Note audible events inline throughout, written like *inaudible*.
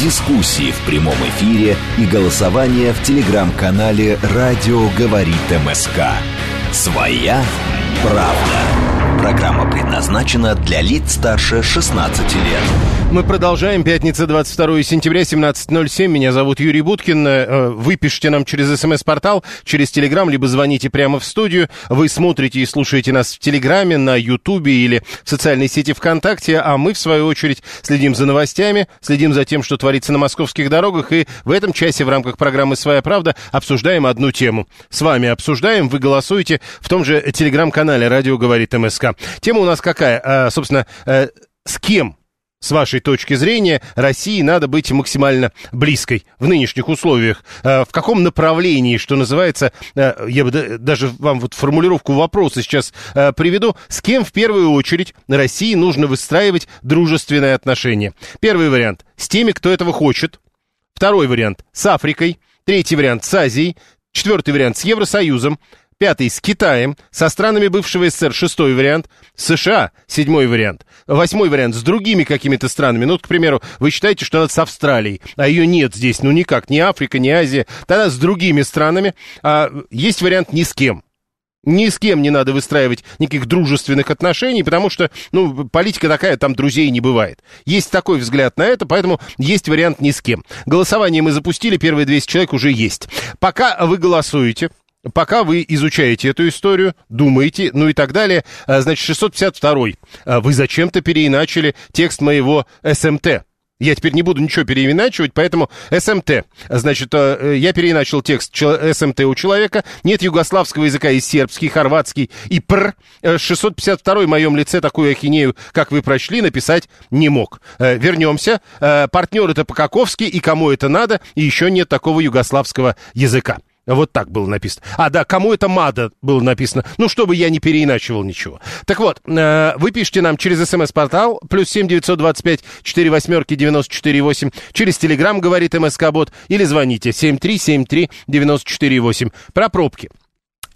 Дискуссии в прямом эфире и голосование в телеграм-канале «Радио говорит МСК». Своя правда. Программа предназначена для лиц старше 16 лет. Мы продолжаем. Пятница, 22 сентября, 17.07. Меня зовут Юрий Буткин. Э, Вы пишите нам через смс-портал, через Телеграм, либо звоните прямо в студию. Вы смотрите и слушаете нас в Телеграме, на Ютубе или в социальной сети ВКонтакте, а мы, в свою очередь, следим за новостями, следим за тем, что творится на московских дорогах, и в этом часе в рамках программы «Своя правда» обсуждаем одну тему. С вами обсуждаем, вы голосуете в том же Телеграм-канале «Радио говорит МСК». Тема у нас какая? А, собственно, э, с кем с вашей точки зрения, России надо быть максимально близкой в нынешних условиях. Э, В каком направлении, что называется, э, я бы да- даже вам вот формулировку вопроса сейчас приведу, с кем в первую очередь России нужно выстраивать дружественные отношения? Первый вариант – с теми, кто этого хочет. Второй вариант – с Африкой. Третий вариант – с Азией. Четвертый вариант – с Евросоюзом. Пятый с Китаем, со странами бывшего СССР шестой вариант, США седьмой вариант, восьмой вариант с другими какими-то странами. Ну, вот, к примеру, вы считаете, что надо с Австралией, а ее нет здесь, ну никак, ни Африка, ни Азия, тогда с другими странами. А есть вариант ни с кем. Ни с кем не надо выстраивать никаких дружественных отношений, потому что, ну, политика такая, там друзей не бывает. Есть такой взгляд на это, поэтому есть вариант ни с кем. Голосование мы запустили, первые 200 человек уже есть. Пока вы голосуете, Пока вы изучаете эту историю, думаете, ну и так далее, а, значит, 652 а, вы зачем-то переиначили текст моего СМТ. Я теперь не буду ничего переиначивать, поэтому СМТ. Значит, э, я переиначил текст СМТ у человека. Нет югославского языка и сербский, хорватский и пр. Э, 652 в моем лице такую ахинею, как вы прочли, написать не мог. Э, Вернемся. Э, Партнер это по-каковски, и кому это надо, и еще нет такого югославского языка. Вот так было написано. А, да, кому это мада было написано. Ну, чтобы я не переиначивал ничего. Так вот, э, вы пишите нам через смс-портал, плюс семь девятьсот двадцать пять четыре восьмерки девяносто четыре восемь, через телеграм, говорит МСК-бот, или звоните семь три семь три девяносто четыре восемь. Про пробки.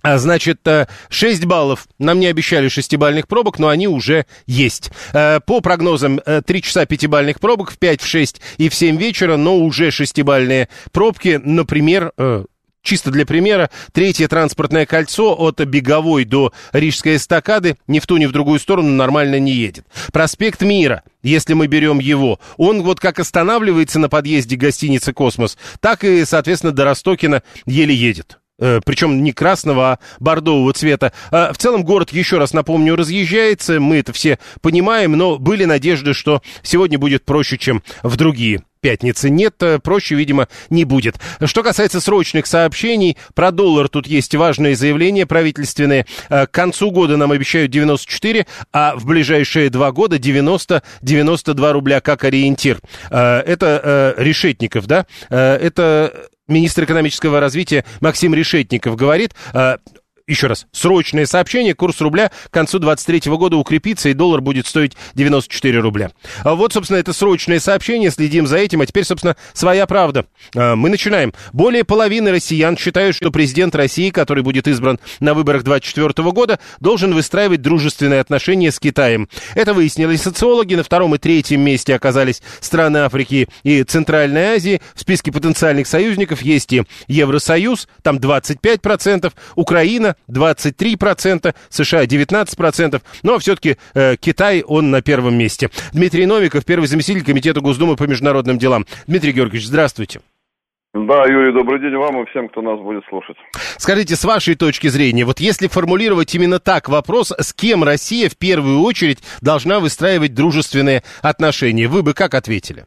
А, Значит, э, 6 баллов. Нам не обещали шестибальных пробок, но они уже есть. Э, По прогнозам, э, 3 часа пятибальных пробок в 5, в 6 и в 7 вечера, но уже шестибальные пробки. Например, э, Чисто для примера, третье транспортное кольцо от Беговой до Рижской эстакады ни в ту, ни в другую сторону нормально не едет. Проспект Мира, если мы берем его, он вот как останавливается на подъезде гостиницы «Космос», так и, соответственно, до Ростокина еле едет. Э, Причем не красного, а бордового цвета. А В целом город, еще раз напомню, разъезжается, мы это все понимаем, но были надежды, что сегодня будет проще, чем в другие пятницы. Нет, э, проще, видимо, не будет. Что касается срочных сообщений, про доллар тут есть важные заявления правительственные. Э, К концу года нам обещают 94, а в ближайшие два года 90-92 рубля как ориентир. Э, Это Решетников, да? Это министр экономического развития Максим Решетников говорит, еще раз, срочное сообщение, курс рубля к концу 2023 года укрепится, и доллар будет стоить 94 рубля. А Вот, собственно, это срочное сообщение, следим за этим, а теперь, собственно, своя правда. А, Мы начинаем. Более половины россиян считают, что президент России, который будет избран на выборах 2024 года, должен выстраивать дружественные отношения с Китаем. Это выяснили социологи. На втором и третьем месте оказались страны Африки и Центральной Азии. В списке потенциальных союзников есть и Евросоюз, там 25%, Украина 23%, США 19%, но все-таки э, Китай, он на первом месте. Дмитрий Новиков, первый заместитель Комитета Госдумы по международным делам. Дмитрий Георгиевич, здравствуйте. Да, Юрий, добрый день вам и всем, кто нас будет слушать. Скажите, с вашей точки зрения, вот если формулировать именно так вопрос, с кем Россия в первую очередь должна выстраивать дружественные отношения, вы бы как ответили?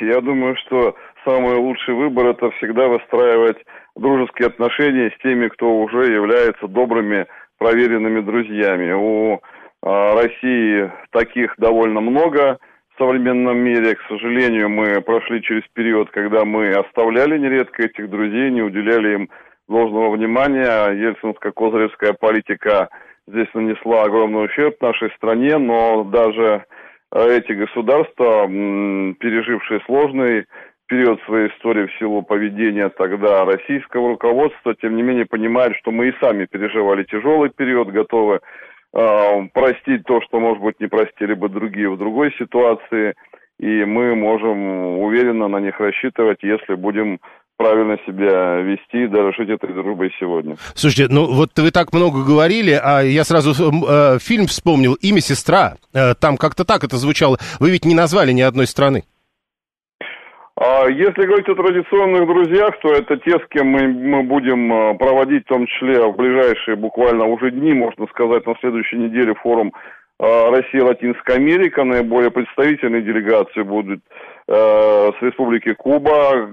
Я думаю, что самый лучший выбор это всегда выстраивать дружеские отношения с теми, кто уже является добрыми, проверенными друзьями. У а, России таких довольно много в современном мире. К сожалению, мы прошли через период, когда мы оставляли нередко этих друзей, не уделяли им должного внимания. Ельцинско-козыревская политика здесь нанесла огромный ущерб нашей стране, но даже э, эти государства, пережившие сложный период своей истории в силу поведения тогда российского руководства, тем не менее понимают, что мы и сами переживали тяжелый период, готовы э, простить то, что, может быть, не простили бы другие в другой ситуации, и мы можем уверенно на них рассчитывать, если будем правильно себя вести и дорожить этой дружбой сегодня. Слушайте, ну вот вы так много говорили, а я сразу э, фильм вспомнил «Имя сестра». Э, там как-то так это звучало. Вы ведь не назвали ни одной страны. А если говорить о традиционных друзьях, то это те, с кем мы, мы будем э, проводить, в том числе в ближайшие буквально уже дни, можно сказать, на следующей неделе форум э, Россия Латинская Америка. Наиболее представительные делегации будут с Республики Куба,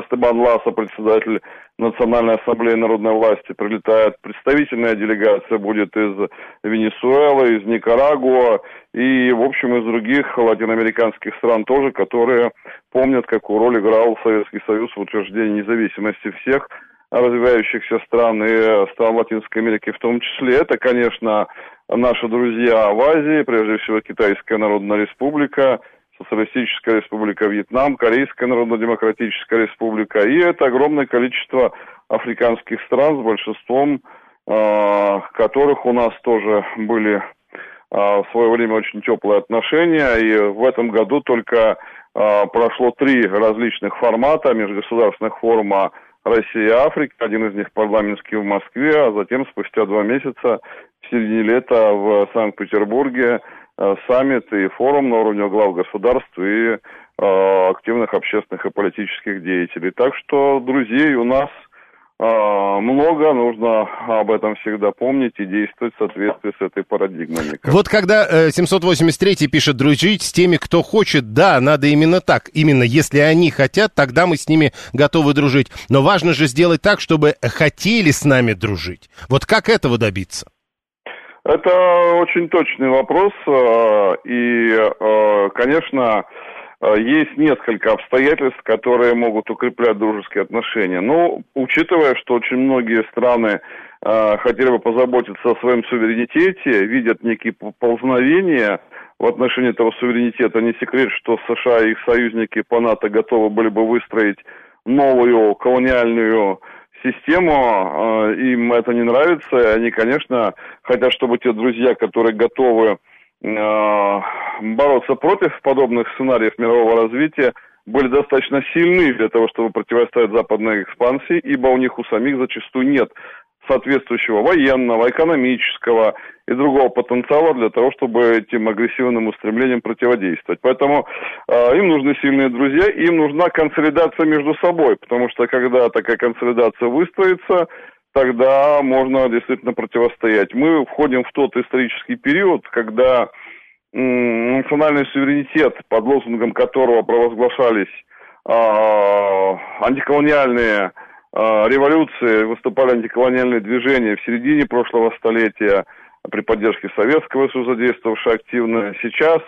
Эстебан Ласа, председатель Национальной Ассамблеи Народной Власти, прилетает. Представительная делегация будет из Венесуэлы, из Никарагуа и, в общем, из других латиноамериканских стран тоже, которые помнят, какую роль играл Советский Союз в утверждении независимости всех развивающихся стран и стран Латинской Америки в том числе. Это, конечно, наши друзья в Азии, прежде всего Китайская Народная Республика, Социалистическая Республика Вьетнам, Корейская Народно-Демократическая Республика. И это огромное количество африканских стран с большинством э, которых у нас тоже были а, в свое время очень теплые отношения, и в этом году только а, прошло три различных формата межгосударственных форума Россия и Африка, один из них парламентский в Москве, а затем спустя два месяца в середине лета в Санкт-Петербурге саммит и форум на уровне глав государств и активных общественных и политических деятелей. Так что друзей у нас – а, много, нужно об этом всегда помнить и действовать в соответствии с этой парадигмой. Вот когда 783 э, пишет «дружить с теми, кто хочет», да, надо именно так. Именно если они хотят, тогда мы с ними готовы дружить. Но важно же сделать так, чтобы хотели с нами дружить. Вот как этого добиться? Это очень точный вопрос. Э, и, э, конечно, Э, есть несколько обстоятельств, которые могут укреплять дружеские отношения. Но, ну, учитывая, что очень многие страны хотели бы позаботиться о своем суверенитете, видят некие ползновения в отношении этого суверенитета. Не секрет, что США и их союзники по НАТО готовы были бы выстроить новую колониальную систему. Э, им это не нравится. И они, конечно, хотят, чтобы те друзья, которые готовы Э, бороться против подобных сценариев мирового развития были достаточно сильны для того, чтобы противостоять западной экспансии, ибо у них у самих зачастую нет соответствующего военного, экономического и другого потенциала для того, чтобы этим агрессивным устремлениям противодействовать. Поэтому э, им нужны сильные друзья, им нужна консолидация между собой, потому что когда такая консолидация выстроится, тогда можно действительно противостоять. Мы входим в тот исторический период, когда национальный суверенитет, под лозунгом которого провозглашались э, антиколониальные революции, выступали антиколониальные движения в середине прошлого столетия при поддержке Советского Союза, действовавшие активно. Сейчас,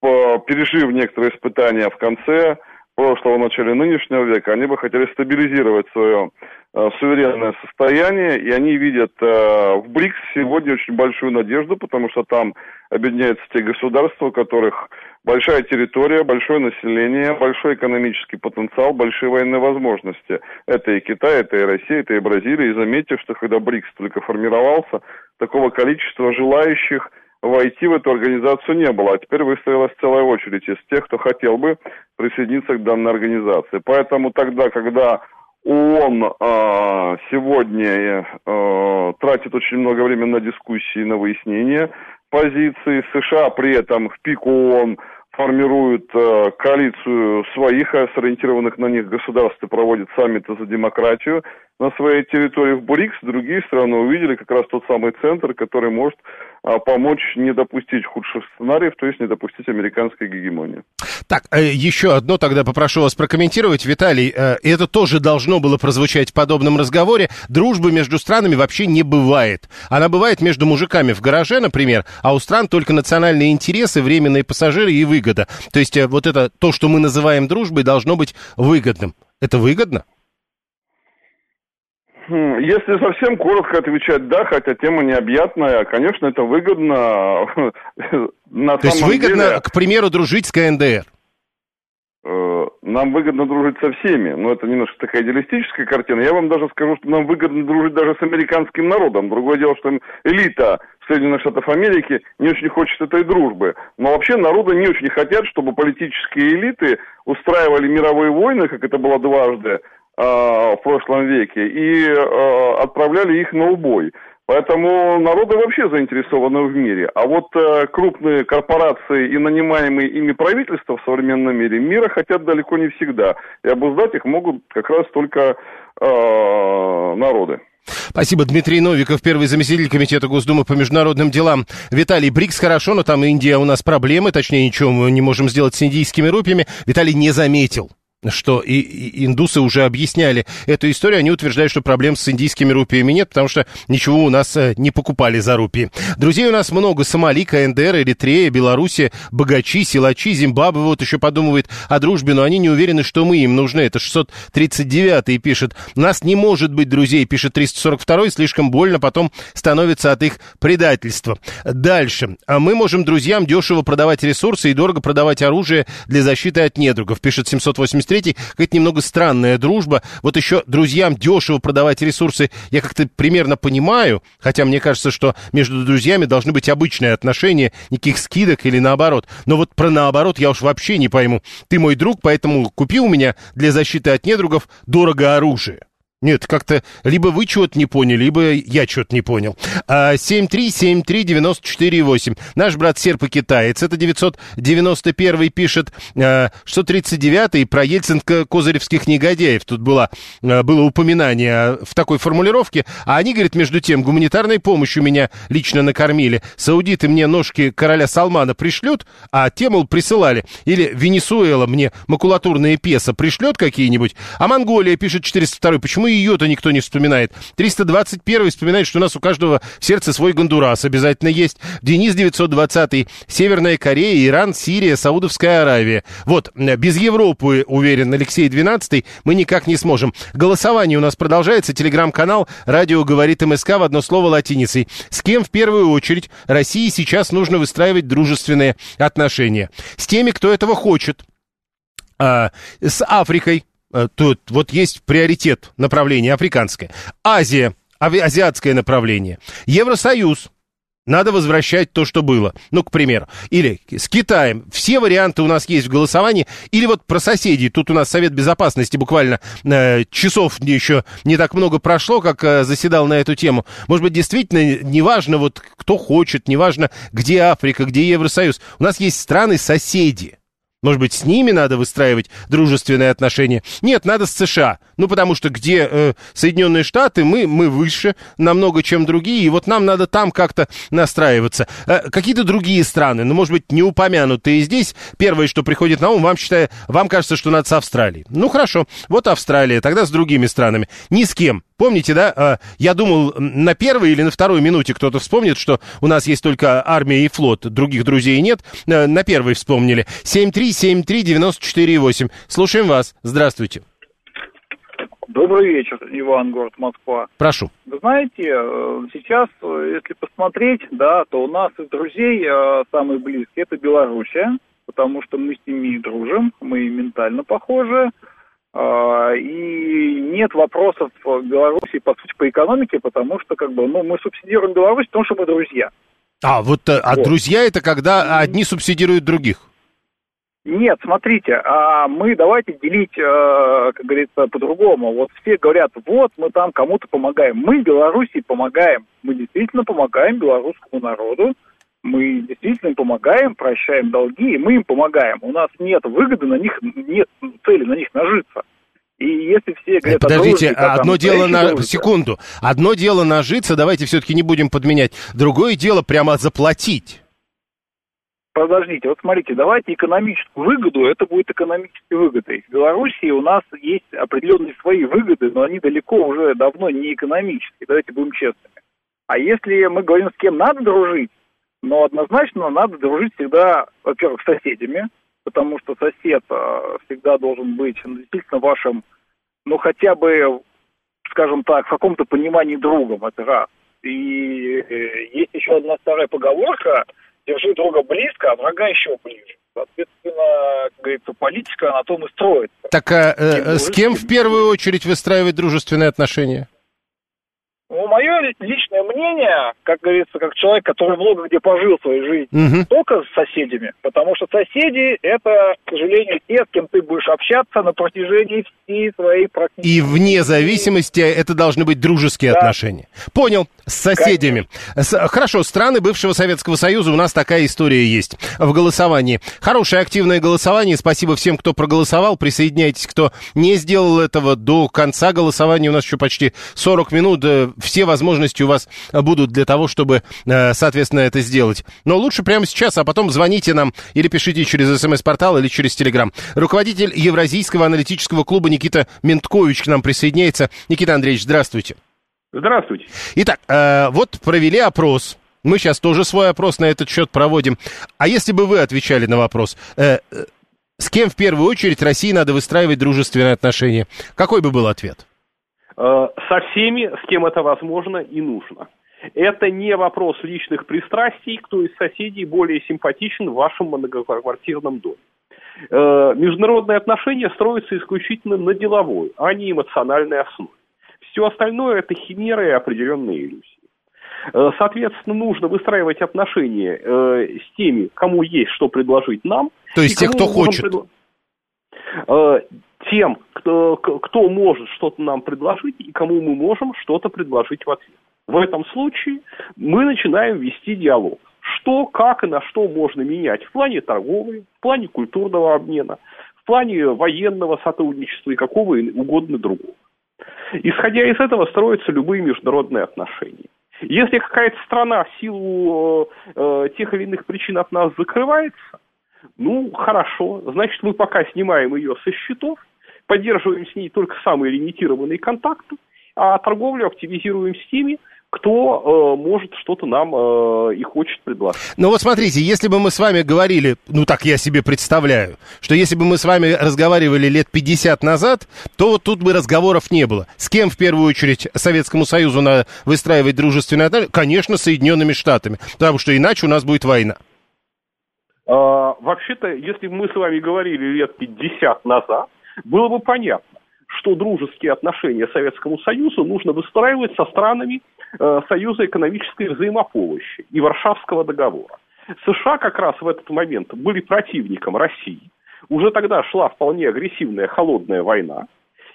по, пережив некоторые испытания в конце прошлого, начале нынешнего века, они бы хотели стабилизировать свое Э, суверенное состояние, и они видят э, в БРИКС сегодня очень большую надежду, потому что там объединяются те государства, у которых большая территория, большое население, большой экономический потенциал, большие военные возможности. Это и Китай, это и Россия, это и Бразилия. И заметьте, что когда БРИКС только формировался, такого количества желающих войти в эту организацию не было. А теперь выстроилась целая очередь из тех, кто хотел бы присоединиться к данной организации. Поэтому тогда, когда ООН э, сегодня э, тратит очень много времени на дискуссии, на выяснение позиции. США при этом в пику ООН формируют э, коалицию своих сориентированных на них государств и проводит саммиты за демократию на своей территории в БРИКС. Другие страны увидели как раз тот самый центр, который может а, помочь не допустить худших сценариев, то есть не допустить американской гегемонии. Так, э, еще одно тогда попрошу вас прокомментировать. Виталий, э, это тоже должно было прозвучать в подобном разговоре. Дружбы между странами вообще не бывает. Она бывает между мужиками в гараже, например, а у стран только национальные интересы, временные пассажиры и выгода. То есть э, вот это, то, что мы называем дружбой, должно быть выгодным. Это выгодно? Если совсем коротко отвечать, да, хотя тема необъятная, конечно, это выгодно. *laughs* На То есть выгодно, деле, к примеру, дружить с КНДР. э, нам выгодно дружить со всеми, но это немножко такая идеалистическая картина. Я вам даже скажу, что нам выгодно дружить даже с американским народом. Другое дело, что элита Соединенных Штатов Америки не очень хочет этой дружбы. Но вообще народы не очень хотят, чтобы политические элиты устраивали мировые войны, как это было дважды э, в прошлом веке, и э, отправляли их на убой. Поэтому народы вообще заинтересованы в мире. А вот э, крупные корпорации и нанимаемые ими правительства в современном мире мира хотят далеко не всегда. И обуздать их могут как раз только э, народы. Спасибо. Дмитрий Новиков, первый заместитель Комитета Госдумы по международным делам. Виталий, БРИКС хорошо, но там Индия у нас проблемы, точнее, ничего мы не можем сделать с индийскими рупиями. Виталий не заметил что и, и индусы уже объясняли эту историю, они утверждают, что проблем с индийскими рупиями нет, потому что ничего у нас э, не покупали за рупии. Друзей у нас много. Сомали, КНДР, Эритрея, Белоруссия, богачи, силачи, Зимбабве вот еще подумывает о дружбе, но они не уверены, что мы им нужны. Это 639-й пишет. Нас не может быть друзей, пишет 342-й, слишком больно потом становится от их предательства. Дальше. А мы можем друзьям дешево продавать ресурсы и дорого продавать оружие для защиты от недругов, пишет 783-й. Какая-то немного странная дружба. Вот еще друзьям дешево продавать ресурсы я как-то примерно понимаю, хотя мне кажется, что между друзьями должны быть обычные отношения, никаких скидок или наоборот. Но вот про наоборот я уж вообще не пойму. Ты мой друг, поэтому купи у меня для защиты от недругов дорого оружие. Нет, как-то либо вы чего-то не поняли, либо я чего-то не понял. А, 7373948. Наш брат серп и китаец. Это 991 пишет, а, 639 про ельцинско-козыревских негодяев. Тут было, а, было упоминание в такой формулировке. А они, говорят, между тем, гуманитарной помощью меня лично накормили. Саудиты мне ножки короля Салмана пришлют, а те, мол, присылали. Или Венесуэла мне макулатурные песо пришлет какие-нибудь. А Монголия, пишет 402 почему ее-то никто не вспоминает? 321 вспоминает, что у нас у каждого в сердце свой Гондурас обязательно есть. Денис 920 Северная Корея, Иран, Сирия, Саудовская Аравия. Вот, без Европы, уверен Алексей 12 мы никак не сможем. Голосование у нас продолжается. Телеграм-канал «Радио говорит МСК» в одно слово латиницей. С кем в первую очередь России сейчас нужно выстраивать дружественные отношения? С теми, кто этого хочет. А, с Африкой, Э, тут вот есть приоритет направление африканское. Азия, азиатское направление. Евросоюз, надо возвращать то, что было. Ну, к примеру. Или с Китаем. Все варианты у нас есть в голосовании. Или вот про соседей. Тут у нас Совет Безопасности буквально э, часов еще не так много прошло, как э, заседал на эту тему. Может быть, действительно, неважно, вот кто хочет, неважно, где Африка, где Евросоюз. У нас есть страны-соседи. Может быть, с ними надо выстраивать дружественные отношения? Нет, надо с США. Ну, потому что где э, Соединенные Штаты, мы, мы выше намного, чем другие, и вот нам надо там как-то настраиваться. Э, какие-то другие страны, ну, может быть, не упомянутые здесь, первое, что приходит на ум, вам, считаю, вам кажется, что надо с Австралией. Ну, хорошо, вот Австралия, тогда с другими странами. Ни с кем. Помните, да, э, я думал, на первой или на второй минуте кто-то вспомнит, что у нас есть только армия и флот, других друзей нет. Э, на первой вспомнили. 7373948. Слушаем вас. Здравствуйте. Добрый вечер, Иван, город Москва. Прошу. Вы знаете, э, сейчас, э, если посмотреть, да, то у нас из друзей самые близкие это Белоруссия, потому что мы с ними дружим, мы ментально похожи. А, И нет вопросов Беларуси, по сути, по экономике, потому что, как бы, ну, мы субсидируем Беларусь, потому что мы друзья. А, вот, э, а Вот. друзья это когда одни субсидируют других. Нет, смотрите, а мы давайте делить, э, как говорится, по-другому. Вот все говорят, вот мы там кому-то помогаем. Мы Белоруссии помогаем. Мы действительно помогаем белорусскому народу. Мы действительно им помогаем, прощаем долги, и мы им помогаем. У нас нет выгоды на них, нет цели на них нажиться. И если все Э, говорят, о Подождите, дружбе, как одно дело на... дружбе, Секунду. Одно дело нажиться, давайте все-таки не будем подменять. Другое дело прямо заплатить. Подождите, вот смотрите, давайте экономическую выгоду, это будет экономической выгодой. В Белоруссии у нас есть определенные свои выгоды, но они далеко уже давно не экономические, давайте будем честными. А если мы говорим, с кем надо дружить, но однозначно надо дружить всегда, во-первых, с соседями, потому что сосед э, всегда должен быть действительно вашим, ну хотя бы скажем так, в каком-то понимании другом, это раз. И э, есть еще одна старая поговорка, держи друга близко, а врага еще ближе. Соответственно, как говорится, политика на том и строится. Так а, э, с кем в первую очередь выстраивать дружественные отношения? Ну, мое личное мнение, как говорится, как человек, который много где пожил своей жизни, Мгм. только с соседями. Потому что соседи – это, к сожалению, те, с кем ты будешь общаться на протяжении всей своей практически... И вне зависимости это должны быть дружеские Да. отношения. Понял. С соседями. С- хорошо, страны бывшего Советского Союза, у нас такая история есть в голосовании. Хорошее активное голосование. Спасибо всем, кто проголосовал. Присоединяйтесь, кто не сделал этого до конца голосования. У нас еще почти 40 минут. Все возможности у вас будут для того, чтобы, э, соответственно, это сделать. Но лучше прямо сейчас, а потом звоните нам или пишите через смс-портал или через телеграм. Руководитель Евразийского аналитического клуба Никита Менткович к нам присоединяется. Никита Андреевич, здравствуйте. Здравствуйте. Итак, э, вот провели опрос. Мы сейчас тоже свой опрос на этот счет проводим. А если бы вы отвечали на вопрос, э, с кем в первую очередь России надо выстраивать дружественные отношения? Какой бы был ответ? Э, Со всеми, с кем это возможно и нужно. Это не вопрос личных пристрастий, кто из соседей более симпатичен в вашем многоквартирном доме. Э, Международные отношения строятся исключительно на деловой, а не эмоциональной основе. Все остальное это химеры и определенные иллюзии. Э, Соответственно, нужно выстраивать отношения с теми, кому есть что предложить нам. То есть те, кто хочет. Э, Тем, кто, кто может что-то нам предложить и кому мы можем что-то предложить в ответ. В этом случае мы начинаем вести диалог. Что, как и на что можно менять в плане торговли, в плане культурного обмена, в плане военного сотрудничества и какого угодно другого. Исходя из этого строятся любые международные отношения. Если какая-то страна в силу э, э, тех или иных причин от нас закрывается, ну, хорошо, значит, мы пока снимаем ее со счетов, поддерживаем с ней только самые лимитированные контакты, а торговлю активизируем с теми, кто э, может что-то нам э, и хочет предложить. Ну вот смотрите, если бы мы с вами говорили, ну так я себе представляю, что если бы мы с вами разговаривали лет 50 назад, то вот тут бы разговоров не было. С кем в первую очередь Советскому Союзу надо выстраивать дружественные отношения? Конечно, Соединенными Штатами, потому что иначе у нас будет война. А, Вообще-то, если бы мы с вами говорили лет 50 назад, было бы понятно, что дружеские отношения Советскому Союзу нужно выстраивать со странами э, Союза экономической взаимопомощи и Варшавского договора. США как раз в этот момент были противником России. Уже тогда шла вполне агрессивная холодная война.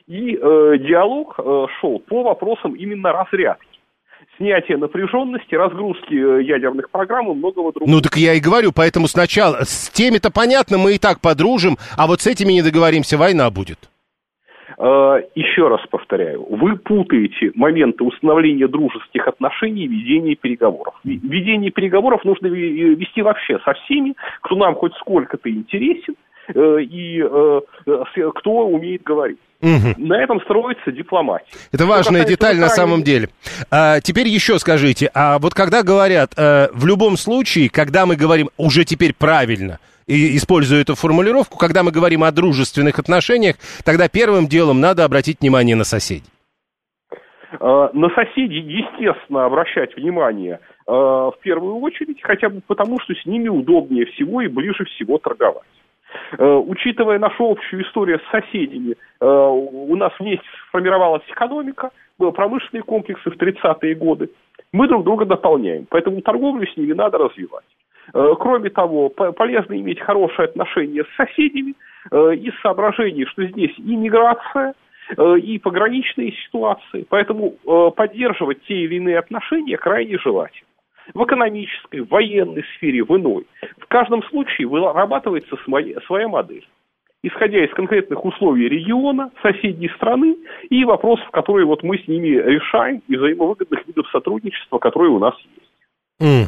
И э, диалог э, шел по вопросам именно разрядки. Снятия напряженности, разгрузки э, ядерных программ и многого другого. Ну так я и говорю, поэтому сначала с теми-то понятно, мы и так подружим, а вот с этими не договоримся, война будет. Э, Еще раз повторяю, вы путаете моменты установления дружеских отношений и ведения переговоров. Ведение переговоров нужно ве- вести вообще со всеми, кто нам хоть сколько-то интересен э, и э, э, с- кто умеет говорить. Мгм. На этом строится дипломатия. Это Что важная деталь на самом деле. А, теперь еще скажите, а вот когда говорят, э, в любом случае, когда мы говорим уже теперь правильно, и использую эту формулировку, когда мы говорим о дружественных отношениях, тогда первым делом надо обратить внимание на соседей. Э, На соседей, естественно, обращать внимание э, в первую очередь, хотя бы потому, что с ними удобнее всего и ближе всего торговать. Э, Учитывая нашу общую историю с соседями, э, у нас вместе сформировалась экономика, э, промышленные комплексы в 30-е годы. Мы друг друга дополняем, поэтому торговлю с ними надо развивать. Э, Кроме того, по- полезно иметь хорошие отношения с соседями из соображений, что здесь и миграция, и пограничные ситуации. Поэтому поддерживать те или иные отношения крайне желательно. В экономической, в военной сфере, в иной. В каждом случае вырабатывается своя, модель. Исходя из конкретных условий региона, соседней страны и вопросов, которые вот мы с ними решаем, и взаимовыгодных видов сотрудничества, которые у нас есть. М.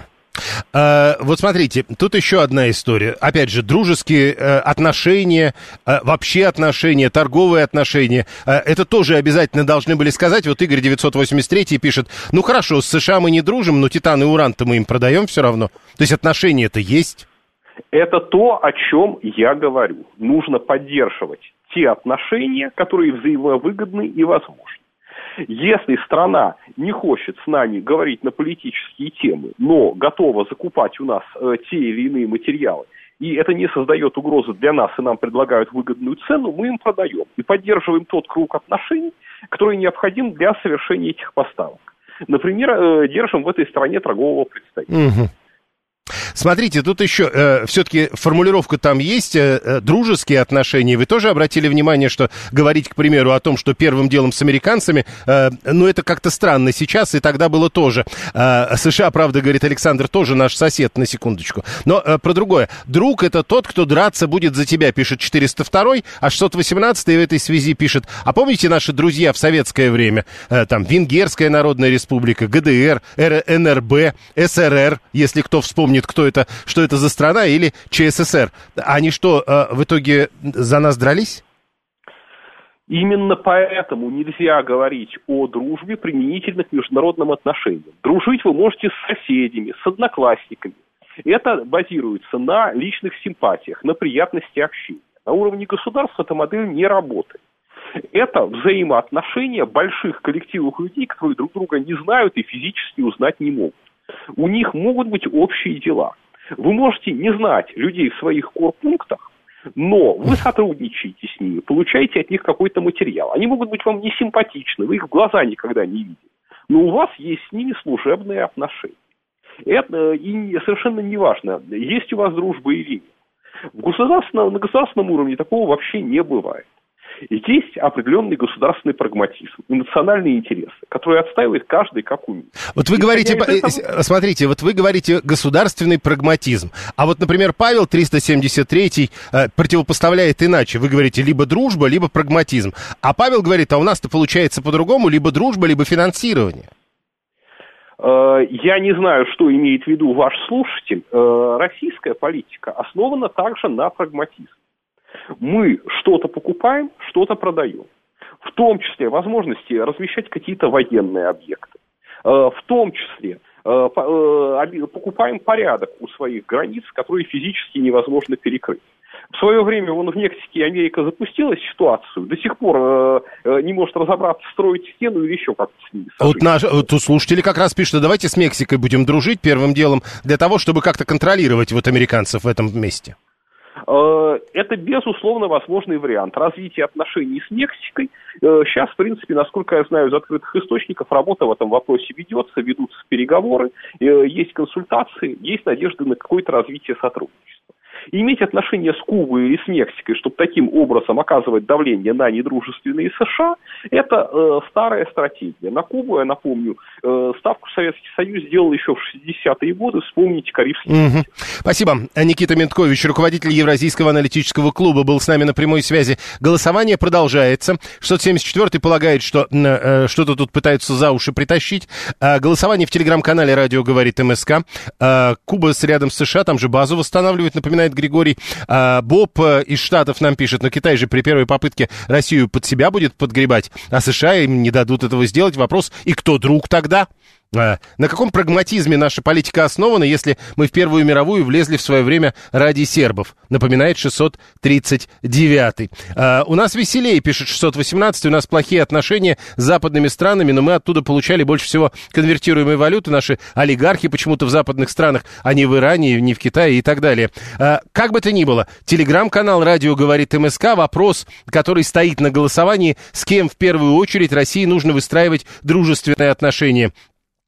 А, вот смотрите, тут еще одна история. Опять же, дружеские э, отношения, э, вообще отношения, торговые отношения. Э, это тоже обязательно должны были сказать. Вот Игорь 983 пишет, ну хорошо, с США мы не дружим, но титан и уран-то мы им продаем все равно. То есть отношения-то есть. Это то, о чем я говорю. Нужно поддерживать те отношения, которые взаимовыгодны и возможны. Если страна не хочет с нами говорить на политические темы, но готова закупать у нас э, те или иные материалы, и это не создает угрозы для нас, и нам предлагают выгодную цену, мы им продаем и поддерживаем тот круг отношений, который необходим для совершения этих поставок. Например, э, держим в этой стране торгового представителя. Угу. Смотрите, тут еще э, все-таки формулировка там есть, э, э, дружеские отношения. Вы тоже обратили внимание, что говорить, к примеру, о том, что первым делом с американцами, э, ну, это как-то странно сейчас, и тогда было тоже. Э, США, правда, говорит Александр, тоже наш сосед, на секундочку. Но э, про другое. Друг это тот, кто драться будет за тебя, пишет 402 а 618 в этой связи пишет, а помните наши друзья в советское время? Э, там, Венгерская Народная Республика, ГДР, РНРБ, СРР, если кто вспомнит, кто это, что это за страна, или ЧССР. Они что, э, в итоге за нас дрались? Именно поэтому нельзя говорить о дружбе применительно к международным отношениям. Дружить вы можете с соседями, с одноклассниками. Это базируется на личных симпатиях, на приятности общения. На уровне государства эта модель не работает. Это взаимоотношения больших коллективов людей, которые друг друга не знают и физически узнать не могут. У них могут быть общие дела. Вы можете не знать людей в своих корпунктах, но вы сотрудничаете с ними, получаете от них какой-то материал. Они могут быть вам не симпатичны, вы их в глаза никогда не видели. Но у вас есть с ними служебные отношения. Это и совершенно не важно, есть у вас дружба или нет. В государственном, на государственном уровне такого вообще не бывает. И есть определенный государственный прагматизм и национальные интересы, которые отстаивает каждый как умеет. Вот вы и говорите, этого... смотрите, вот вы говорите государственный прагматизм, а вот, например, Павел 373 э, противопоставляет иначе. Вы говорите либо дружба, либо прагматизм. А Павел говорит, а у нас-то получается по-другому, либо дружба, либо финансирование. Э, я не знаю, что имеет в виду ваш слушатель. Э, российская политика основана также на прагматизме. Мы что-то покупаем, что-то продаем. В том числе возможности размещать какие-то военные объекты. Э, в том числе э, э, покупаем порядок у своих границ, которые физически невозможно перекрыть. В свое время вон в Мексике Америка запустила ситуацию, до сих пор э, не может разобраться, строить стену или еще как-то с ними. Вот наш, тут слушатели как раз пишут, давайте с Мексикой будем дружить первым делом, для того, чтобы как-то контролировать вот американцев в этом месте. Э, это, безусловно, возможный вариант развития отношений с Мексикой. Э, сейчас, в принципе, насколько я знаю из открытых источников, работа в этом вопросе ведется, ведутся переговоры, э, есть консультации, есть надежды на какое-то развитие сотрудничества. И иметь отношения с Кубой или с Мексикой, чтобы таким образом оказывать давление на недружественные США, это э, старая стратегия. На Кубу, я напомню, э, ставку Советский Союз сделал еще в 60-е годы. Вспомните Карибский. Угу. Спасибо. Никита Менткович, руководитель Евразийского аналитического клуба, был с нами на прямой связи. Голосование продолжается. 674-й полагает, что э, что-то тут пытаются за уши притащить. Э, голосование в телеграм-канале «Радио говорит МСК». Э, Куба с рядом с США, там же базу восстанавливает, напоминает отвечает Григорий. А, Боб э, из Штатов нам пишет, но Китай же при первой попытке Россию под себя будет подгребать, а США им не дадут этого сделать. Вопрос, и кто друг тогда? А, на каком прагматизме наша политика основана, если мы в Первую мировую влезли в свое время ради сербов? Напоминает 639. А, у нас веселее, пишет 618, у нас плохие отношения с западными странами, но мы оттуда получали больше всего конвертируемой валюты. Наши олигархи почему-то в западных странах, а не в Иране, не в Китае и так далее. А, как бы то ни было, телеграм-канал «Радио говорит МСК» вопрос, который стоит на голосовании, с кем в первую очередь России нужно выстраивать дружественные отношения.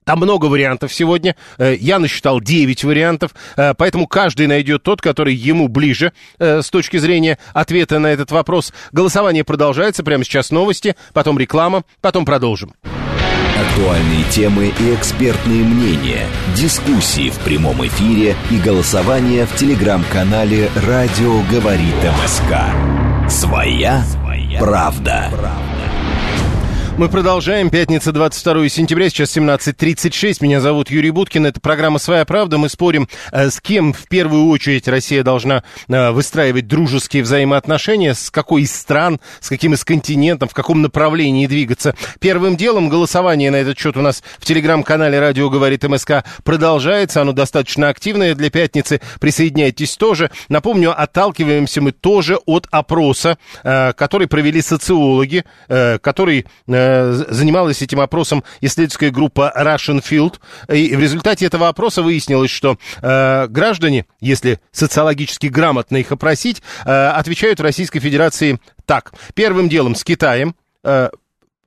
Там много вариантов сегодня. Э, я насчитал 9 вариантов, э, поэтому каждый найдет тот, который ему ближе э, с точки зрения ответа на этот вопрос. Голосование продолжается. Прямо сейчас новости, потом реклама, потом продолжим. Актуальные темы и экспертные мнения, дискуссии в прямом эфире и голосование в телеграм-канале «Радио говорит МСК». Своя, Своя правда. правда. Мы продолжаем. Пятница, 22 сентября, сейчас 17.36. Меня зовут Юрий Буткин. Это программа «Своя правда». Мы спорим, э, с кем в первую очередь Россия должна э, выстраивать дружеские взаимоотношения, с какой из стран, с каким из континентов, в каком направлении двигаться. Первым делом голосование на этот счет у нас в телеграм-канале «Радио говорит МСК» продолжается. Оно достаточно активное для пятницы. Присоединяйтесь тоже. Напомню, отталкиваемся мы тоже от опроса, э, который провели социологи, который занималась этим опросом исследовательская группа Russian Field. И в результате этого опроса выяснилось, что э, граждане, если социологически грамотно их опросить, э, отвечают в Российской Федерации так. Первым делом с Китаем, э,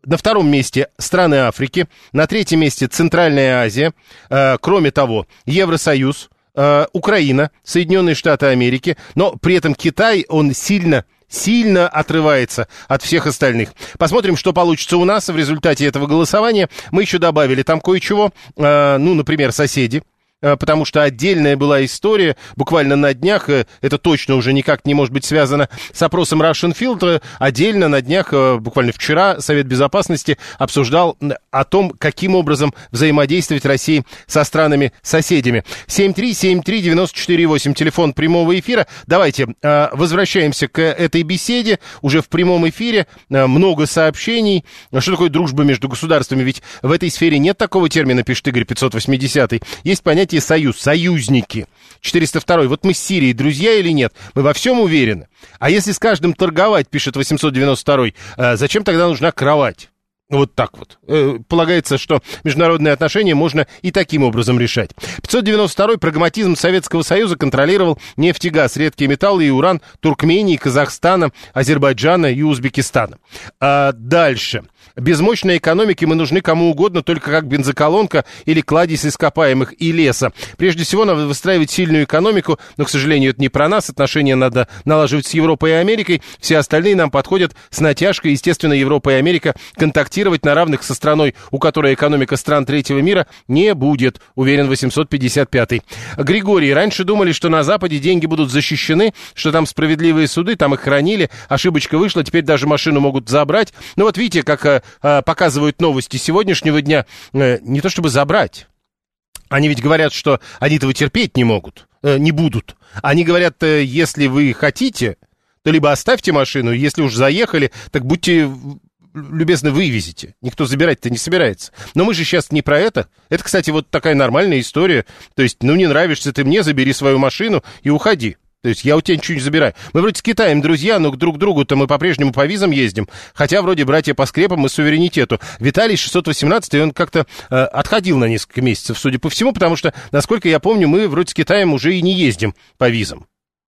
на втором месте страны Африки, на третьем месте Центральная Азия, э, кроме того, Евросоюз, э, Украина, Соединенные Штаты Америки, но при этом Китай, он сильно сильно отрывается от всех остальных. Посмотрим, что получится у нас в результате этого голосования. Мы еще добавили там кое-чего, э, ну, например, соседи. Э, потому что отдельная была история, буквально на днях, э, это точно уже никак не может быть связано с опросом Russian Field, э, отдельно на днях, буквально вчера, Совет Безопасности обсуждал о том, каким образом взаимодействовать России со странами-соседями. 7373948, телефон прямого эфира. Давайте возвращаемся к этой беседе, уже в прямом эфире, много сообщений. Что такое дружба между государствами? Ведь в этой сфере нет такого термина, пишет Игорь 580. Есть понятие понятие союз, союзники. 402. Вот мы с Сирией друзья или нет? Мы во всем уверены. А если с каждым торговать, пишет 892, э, зачем тогда нужна кровать? Вот так вот. Э, полагается, что международные отношения можно и таким образом решать. 592-й прагматизм Советского Союза контролировал нефть и газ, редкие металлы и уран Туркмении, Казахстана, Азербайджана и Узбекистана. А дальше. Без мощной экономики мы нужны кому угодно, только как бензоколонка или кладезь ископаемых и леса. Прежде всего, надо выстраивать сильную экономику, но, к сожалению, это не про нас. Отношения надо налаживать с Европой и Америкой. Все остальные нам подходят с натяжкой. Естественно, Европа и Америка контактировать на равных со страной, у которой экономика стран третьего мира, не будет, уверен 855-й. Григорий, раньше думали, что на Западе деньги будут защищены, что там справедливые суды, там их хранили, ошибочка вышла, теперь даже машину могут забрать. Ну вот видите, как э, показывают новости сегодняшнего дня, э, не то чтобы забрать. Они ведь говорят, что они этого терпеть не могут, э, не будут. Они говорят, если вы хотите, то либо оставьте машину, если уж заехали, так будьте любезно вывезите. Никто забирать-то не собирается. Но мы же сейчас не про это. Это, кстати, вот такая нормальная история. То есть, ну, не нравишься ты мне, забери свою машину и уходи. То есть я у тебя ничего не забираю. Мы вроде с Китаем друзья, но друг к другу-то мы по-прежнему по визам ездим. Хотя вроде братья по скрепам и суверенитету. Виталий 618, он как-то э, отходил на несколько месяцев, судя по всему, потому что, насколько я помню, мы вроде с Китаем уже и не ездим по визам.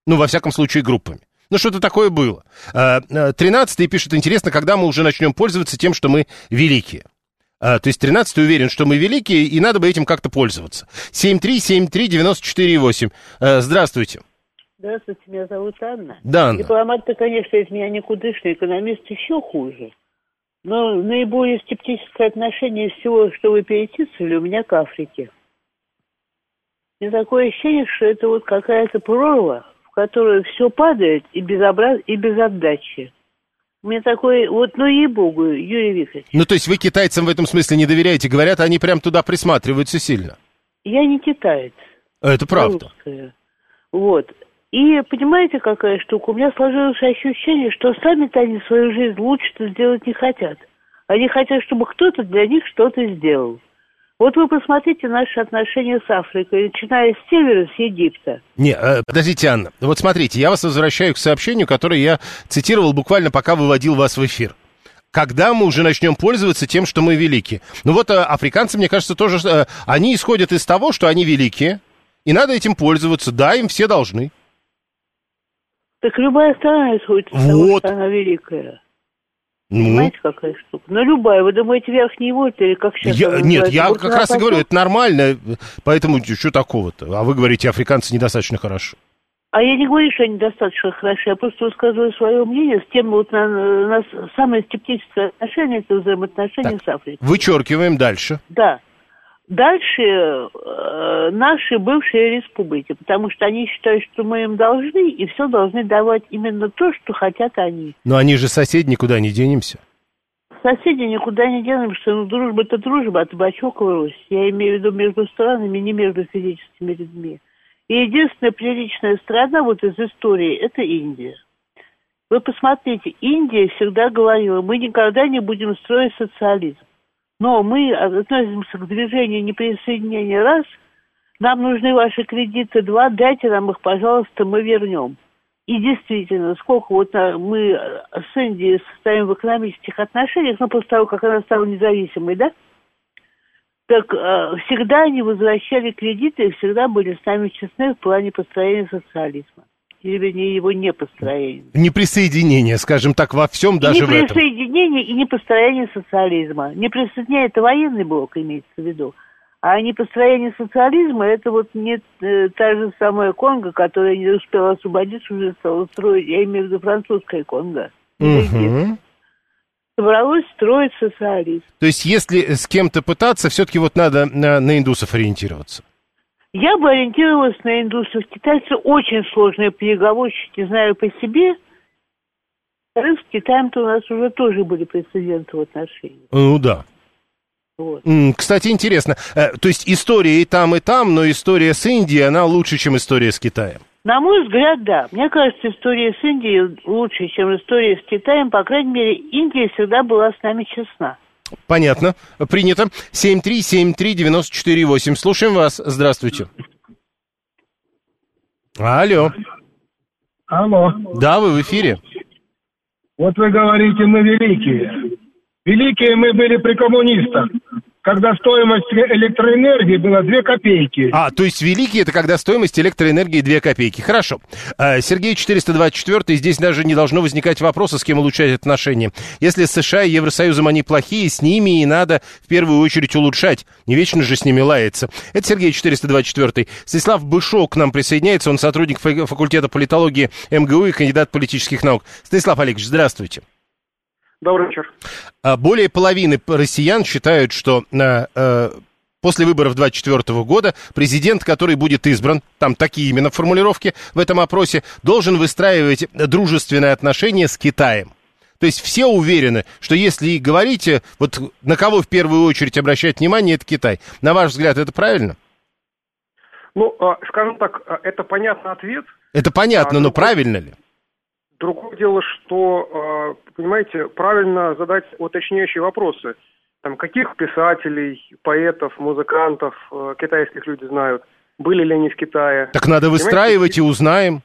Ну, во всяком случае, группами. Ну, что-то такое было. Э, э, тринадцатый пишет, интересно, когда мы уже начнем пользоваться тем, что мы великие. А, то есть 13 уверен, что мы великие, и надо бы этим как-то пользоваться. 7373948. А, здравствуйте. Здравствуйте, меня зовут Анна. Да, Анна. Дипломат-то, конечно, из меня никудышный, экономист еще хуже. Но наиболее скептическое отношение из всего, что вы перечислили, у меня к Африке. Мне такое ощущение, что это вот какая-то прорва, в которую все падает и без, образ... и без отдачи. У меня такой, вот, ну ей-богу, Юрий Викторович. Ну, то есть вы китайцам в этом смысле не доверяете? Говорят, они прям туда присматриваются сильно. Я не китаец. Это правда. Русская. Вот. И понимаете, какая штука? У меня сложилось ощущение, что сами-то они свою жизнь лучше-то сделать не хотят. Они хотят, чтобы кто-то для них что-то сделал. Вот вы посмотрите наши отношения с Африкой, начиная с севера, с Египта. Не, э, подождите, Анна. Вот смотрите, я вас возвращаю к сообщению, которое я цитировал буквально пока выводил вас в эфир. Когда мы уже начнем пользоваться тем, что мы велики? Ну вот э, африканцы, мне кажется, тоже, э, они исходят из того, что они великие, и надо этим пользоваться. Да, им все должны. Так любая страна исходит из вот. того, что она великая. Ну. Понимаете, какая штука? Ну, любая. Вы думаете, верхний вольт или как сейчас? Я, нет, я как раз и говорю, это нормально, поэтому что такого-то? А вы говорите, африканцы недостаточно хорошо. А я не говорю, что они достаточно хороши, я просто высказываю свое мнение с тем, вот на, на самое скептическое отношение, это взаимоотношения так, с Африкой. Вычеркиваем дальше. Да. Дальше э, наши бывшие республики, потому что они считают, что мы им должны, и все должны давать именно то, что хотят они. Но они же соседи, никуда не денемся. Соседи никуда не денемся, ну дружба это дружба, а табачок Русь. Я имею в виду между странами, не между физическими людьми. И единственная приличная страна вот из истории – это Индия. Вы посмотрите, Индия всегда говорила, мы никогда не будем строить социализм. Но мы относимся к движению неприсоединения раз, нам нужны ваши кредиты два, дайте нам их, пожалуйста, мы вернем. И действительно, сколько вот а, мы с Индией состоим в экономических отношениях, ну, после того, как она стала независимой, да, так э, всегда они возвращали кредиты и всегда были с нами честны в плане построения социализма. Или, вернее, его непостроения. Неприсоединение, скажем так, во всем, даже в этом. Неприсоединение и непостроение социализма. Неприсоединение – это военный блок, имеется в виду. А непостроение социализма – это вот не э, та же самая Конго, которая не успела освободиться, уже стала строить, я имею в виду французская Конго. Мгм. Собралось строить социализм. То есть, если с кем-то пытаться, все-таки вот надо на, на индусов ориентироваться. Я бы ориентировалась на индусов. Китайцы очень сложные переговорщики, знаю по себе. С Китаем-то у нас уже тоже были прецеденты в отношениях. Ну да. Вот. Кстати, интересно. Э, То есть история и там, и там, но история с Индией, она лучше, чем история с Китаем. На мой взгляд, да. Мне кажется, история с Индией лучше, чем история с Китаем. По крайней мере, Индия всегда была с нами честна. Понятно. Принято. 7373948. Слушаем вас. Здравствуйте. Алло. Алло. Да, вы в эфире. Вот вы говорите, мы великие. Великие мы были при коммунистах, когда стоимость электроэнергии была 2 копейки. А, то есть великий это когда стоимость электроэнергии 2 копейки. Хорошо. А, Сергей 424, здесь даже не должно возникать вопроса, с кем улучшать отношения. Если с США и Евросоюзом они плохие, с ними и надо в первую очередь улучшать. Не вечно же с ними лаяться. Это Сергей 424. Станислав Бышок к нам присоединяется. Он сотрудник фа- факультета политологии МГУ и кандидат политических наук. Станислав Олегович, здравствуйте. Добрый вечер. А, Более половины россиян считают, что э, э, после выборов 2024 года президент, который будет избран, там такие именно формулировки в этом опросе, должен выстраивать дружественные отношения с Китаем. То есть все уверены, что если и говорите, вот на кого в первую очередь обращать внимание, это Китай. На ваш взгляд, это правильно? Ну, а, скажем так, а, это понятный ответ. Это понятно, А, но ну, правильно ли? Другое дело, что, э, понимаете, правильно задать уточняющие вопросы. Там, каких писателей, поэтов, музыкантов э, китайских люди знают? Были ли они в Китае? Так надо Понимаете, выстраивать и узнаем.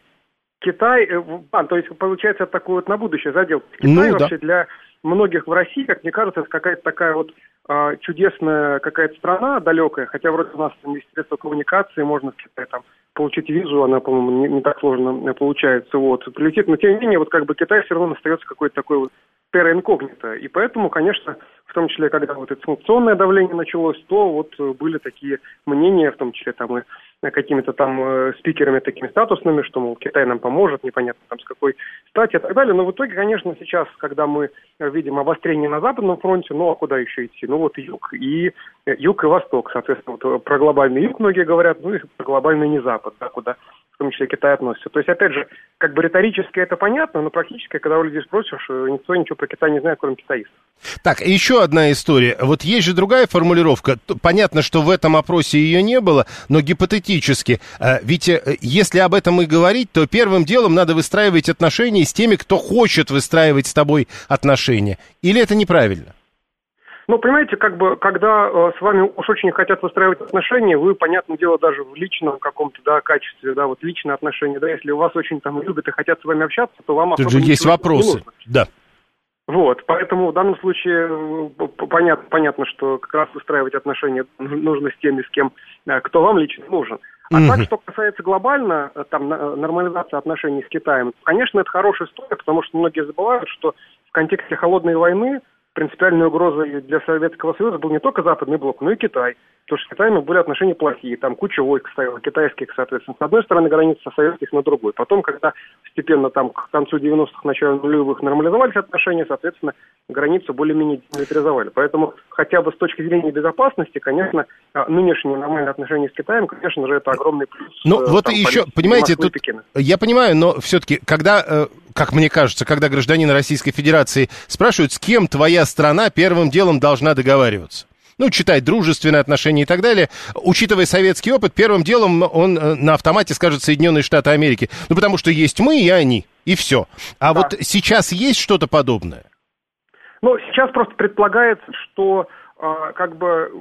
Китай, э, а, то есть получается такой вот на будущее задел. Китай Ну, да. вообще для многих в России, как мне кажется, это какая-то такая вот а, чудесная какая-то страна далекая, хотя вроде у нас там есть средства коммуникации, можно в Китай там получить визу, она, по-моему, не, не так сложно э, получается, вот, прилетит, но тем не менее, вот как бы Китай все равно остается какой-то такой вот терра инкогнито, и поэтому, конечно, в том числе, когда вот это санкционное давление началось, то вот э, были такие мнения, в том числе там и какими-то там э, спикерами такими статусными, что, мол, Китай нам поможет, непонятно там с какой стати и так далее. Но в итоге, конечно, сейчас, когда мы э, видим обострение на Западном фронте, ну а куда еще идти? Ну вот юг и э, юг и восток, соответственно, вот про глобальный юг многие говорят, ну и про глобальный не запад, да, куда в том числе Китай относится. То есть, опять же, как бы риторически это понятно, но практически, когда у людей спросишь, э, никто ничего про Китай не знает, кроме китаистов. Так, еще одна история. Вот есть же другая формулировка. Понятно, что в этом опросе ее не было, но гипотетически. э, Ведь э, если об этом и говорить, то первым делом надо выстраивать отношения с теми, кто хочет выстраивать с тобой отношения. Или это неправильно? Ну, понимаете, как бы, когда э, с вами уж очень хотят выстраивать отношения, вы, понятное дело, даже в личном каком-то, да, качестве, да, вот личные отношения, да, если у вас очень там любят и хотят с вами общаться, то вам Тут же есть вопросы. Да. Вот, поэтому в данном случае э, понятно, понятно, что как раз выстраивать отношения нужно с теми, с кем, э, кто вам лично нужен. А Мгм. так, что касается глобально, э, там, нормализации отношений с Китаем, конечно, это хорошая история, потому что многие забывают, что в контексте холодной войны принципиальной угрозой для Советского Союза был не только Западный блок, но и Китай. Потому что с Китаем были отношения плохие, там куча войск стояла, китайских, соответственно, с одной стороны границы, со советских на другой. Потом, когда постепенно там к концу 90-х, началу нулевых нормализовались отношения, соответственно, границу более-менее демилитаризовали. Поэтому хотя бы с точки зрения безопасности, конечно, а, нынешние нормальные отношения с Китаем, конечно же, это огромный плюс. Ну, э, вот там, еще, понимаете, Москвы тут, Пекина. я понимаю, но все-таки, когда, э, как мне кажется, когда гражданина Российской Федерации спрашивают, с кем твоя страна первым делом должна договариваться, ну, читать дружественные отношения и так далее, учитывая советский опыт, первым делом он э, на автомате скажет Соединенные Штаты Америки, ну, потому что есть мы и они, и все. А Да. вот сейчас есть что-то подобное? Ну, сейчас просто предполагается, что как бы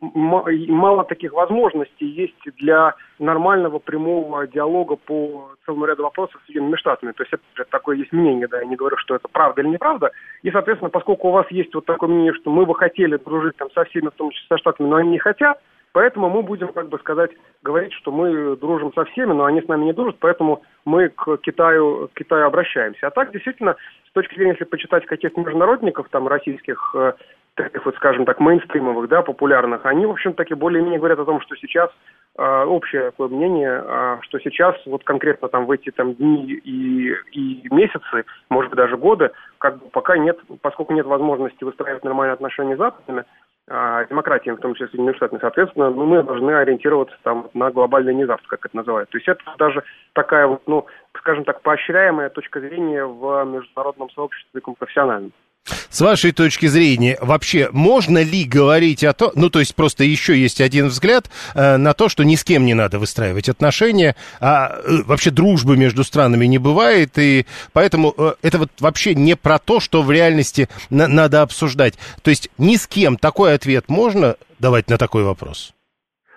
мало таких возможностей есть для нормального прямого диалога по целому ряду вопросов с Соединенными Штатами. То есть это такое есть мнение, да, я не говорю, что это правда или неправда. И, соответственно, поскольку у вас есть вот такое мнение, что мы бы хотели дружить там со всеми, в том числе со Штатами, но они не хотят, Поэтому мы будем, как бы сказать, говорить, что мы дружим со всеми, но они с нами не дружат, поэтому мы к Китаю, к Китаю обращаемся. А так, действительно, с точки зрения, если почитать каких-то международников, там, российских, э, таких вот, скажем так, мейнстримовых, да, популярных, они, в общем, таки более-менее говорят о том, что сейчас э, общее такое мнение, э, что сейчас вот конкретно там в эти там дни и, и месяцы, может быть, даже годы, как бы пока нет, поскольку нет возможности выстраивать нормальные отношения с Западными, а, демократиям, в том числе Соединенных Штатов, соответственно, ну, мы должны ориентироваться там на глобальный низавт, как это называют. То есть это даже такая вот, ну, скажем так, поощряемая точка зрения в международном сообществе профессиональном. С вашей точки зрения, вообще можно ли говорить о том, ну, то есть просто еще есть один взгляд э, на то, что ни с кем не надо выстраивать отношения, а э, вообще дружбы между странами не бывает, и поэтому э, это вот вообще не про то, что в реальности на надо обсуждать. То есть ни с кем такой ответ можно давать на такой вопрос?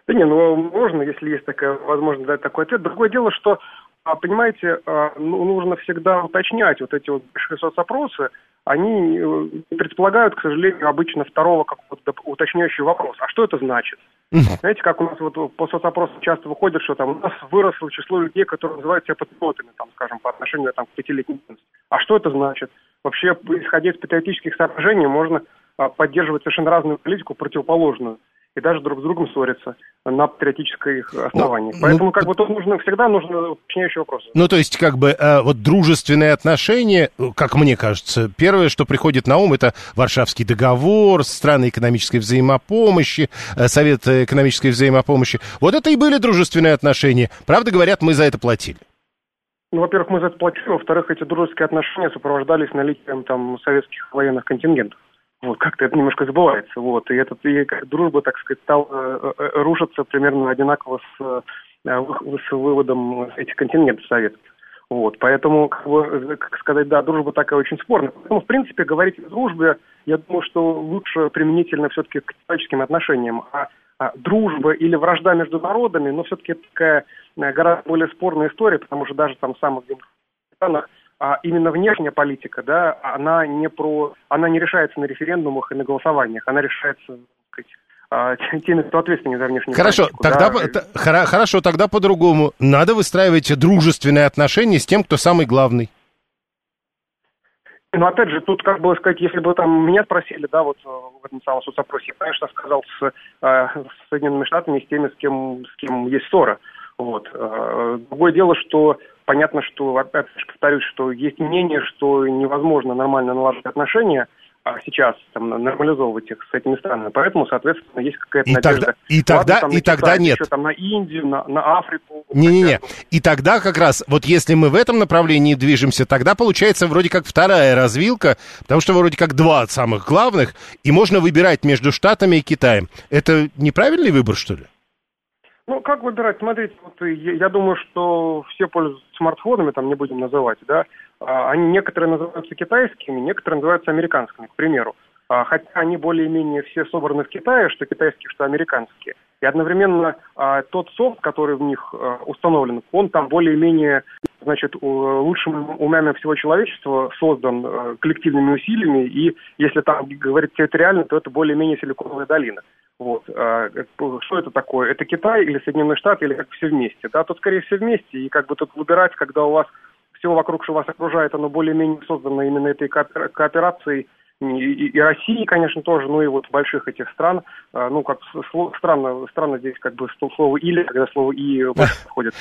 Да не, ну можно, если есть такая возможность дать такой ответ. Другое дело, что понимаете, а, ну, нужно всегда уточнять вот эти вот большие соцопросы, они э, предполагают, к сожалению, обычно второго какого-то уточняющего вопроса. А что это значит? Знаете, как у нас вот по соцопросам часто выходит, что там у нас выросло число людей, которые называют себя патриотами, там, скажем, по отношению там, к пятилетней давности. А что это значит? Вообще, исходя из патриотических соображений, можно а, поддерживать совершенно разную политику, противоположную и даже друг с другом ссорятся на патриотических основаниях. Ну, Поэтому, ну, как бы, тут нужно, всегда нужно уточняющий вопрос. Ну, то есть, как бы, э, вот дружественные отношения, как мне кажется, первое, что приходит на ум, это Варшавский договор, страны экономической взаимопомощи, э, Совет экономической взаимопомощи. Вот это и были дружественные отношения. Правда, говорят, мы за это платили. Ну, во-первых, мы за это платили, во-вторых, эти дружеские отношения сопровождались наличием там советских военных контингентов. Вот, как-то это немножко забывается. Вот, и, этот, и дружба, так сказать, стала э, э, рушиться примерно одинаково с, э, с выводом этих континентов советских. Вот, поэтому, как, бы, как сказать, да, дружба такая очень спорная. Поэтому, в принципе, говорить о дружбе, я думаю, что лучше применительно все-таки к человеческим отношениям. А, а дружба или вражда между народами, но все-таки такая гораздо более спорная история, потому что даже там в самых странах а именно внешняя политика, да, она не про, она не решается на референдумах и на голосованиях, она решается сказать, а, *laughs* теми, кто ответственен за внешнюю хорошо, политику. Тогда, да. По, хорошо, тогда по-другому. Надо выстраивать дружественные отношения с тем, кто самый главный. Ну, опять же, тут, как бы сказать, если бы там меня спросили, да, вот э, в этом самом соцопросе, я, конечно, сказал с, э, с Соединенными Штатами, с теми, с кем, с кем есть ссора. Вот. Э, другое дело, что Понятно, что, опять же, повторюсь, что есть мнение, что невозможно нормально наладить отношения, а сейчас там, нормализовывать их с этими странами. Поэтому, соответственно, есть какая-то и надежда. Тогда, и тогда, Ладно, там, и тогда нет. Еще, там, на Индию, на, на Африку. Не-не-не. И тогда как раз, вот если мы в этом направлении движемся, тогда получается вроде как вторая развилка, потому что вроде как два самых главных, и можно выбирать между Штатами и Китаем. Это неправильный выбор, что ли? Ну, как выбирать? Смотрите, вот я, думаю, что все пользуются смартфонами, там не будем называть, да. А, они некоторые называются китайскими, некоторые называются американскими, к примеру. А, хотя они более-менее все собраны в Китае, что китайские, что американские. И одновременно а, тот софт, который в них установлен, он там более-менее, значит, лучшими умами всего человечества создан коллективными усилиями, и если там говорить территориально, то это более-менее силиконовая долина. Вот. А, что это такое? Это Китай или Соединенные Штаты, или как все вместе? Да, тут скорее все вместе. И как бы тут выбирать, когда у вас все вокруг, что вас окружает, оно более-менее создано именно этой кооперацией и, России, конечно, тоже, ну и вот больших этих стран, а, ну, как странно, странно здесь как бы слово «или», когда слово «и» *laughs* входит.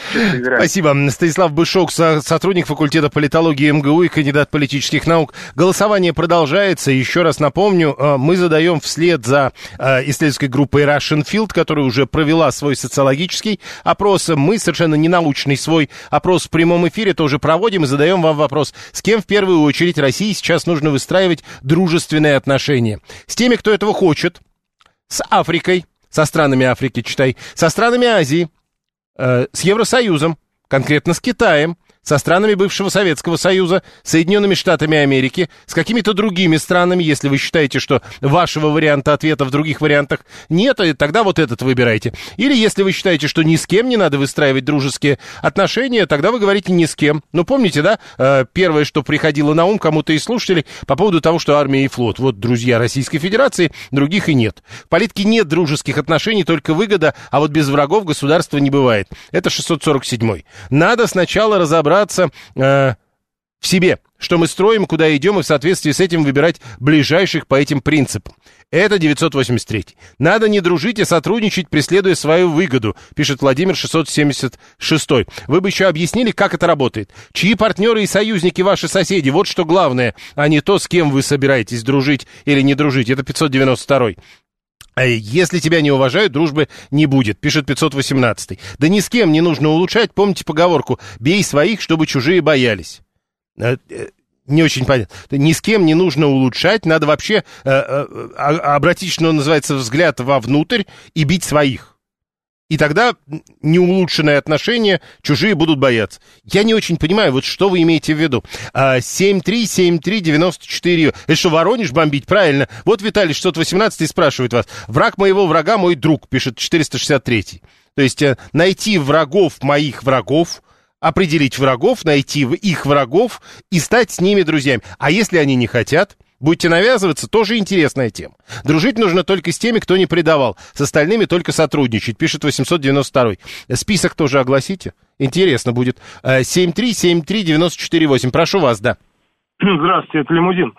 Спасибо. Станислав Бышок, сотрудник факультета политологии МГУ и кандидат политических наук. Голосование продолжается. Еще раз напомню, а, мы задаем вслед за а, исследовательской группой Russian Field, которая уже провела свой социологический опрос. Мы совершенно не научный свой опрос в прямом эфире тоже проводим и задаем вам вопрос, с кем в первую очередь России сейчас нужно выстраивать дружбу дружественные отношения. С теми, кто этого хочет, с Африкой, со странами Африки, читай, со странами Азии, э, с Евросоюзом, конкретно с Китаем, со странами бывшего Советского Союза, Соединенными Штатами Америки, с какими-то другими странами, если вы считаете, что вашего варианта ответа в других вариантах нет, тогда вот этот выбирайте. Или если вы считаете, что ни с кем не надо выстраивать дружеские отношения, тогда вы говорите ни с кем. Ну, помните, да, э, первое, что приходило на ум кому-то из слушателей по поводу того, что армия и флот, вот друзья Российской Федерации, других и нет. В политике нет дружеских отношений, только выгода, а вот без врагов государства не бывает. Это 647 Надо сначала разобраться разобраться э, в себе, что мы строим, куда идем, и в соответствии с этим выбирать ближайших по этим принципам. Это 983. Надо не дружить и сотрудничать, преследуя свою выгоду, пишет Владимир 676. Вы бы еще объяснили, как это работает. Чьи партнеры и союзники ваши соседи? Вот что главное, а не то, с кем вы собираетесь дружить или не дружить. Это 592. Если тебя не уважают, дружбы не будет, пишет 518. Да ни с кем не нужно улучшать, помните поговорку «бей своих, чтобы чужие боялись». Э, э, не очень понятно. Ни с кем не нужно улучшать, надо вообще э, э, обратить, что называется, взгляд вовнутрь и бить своих. И тогда неулучшенные отношения чужие будут бояться. Я не очень понимаю, вот что вы имеете в виду. 7373948. Это что, Воронеж бомбить? Правильно. Вот Виталий 618 спрашивает вас. Враг моего врага мой друг, пишет 463. То есть э, найти врагов моих врагов, определить врагов, найти их врагов и стать с ними друзьями. А если они не хотят, Будете навязываться, тоже интересная тема. Дружить нужно только с теми, кто не предавал. С остальными только сотрудничать, пишет 892. Список тоже огласите. Интересно будет. 7373948. Э, Прошу вас, да. *clears throat* Здравствуйте, это Лимузин.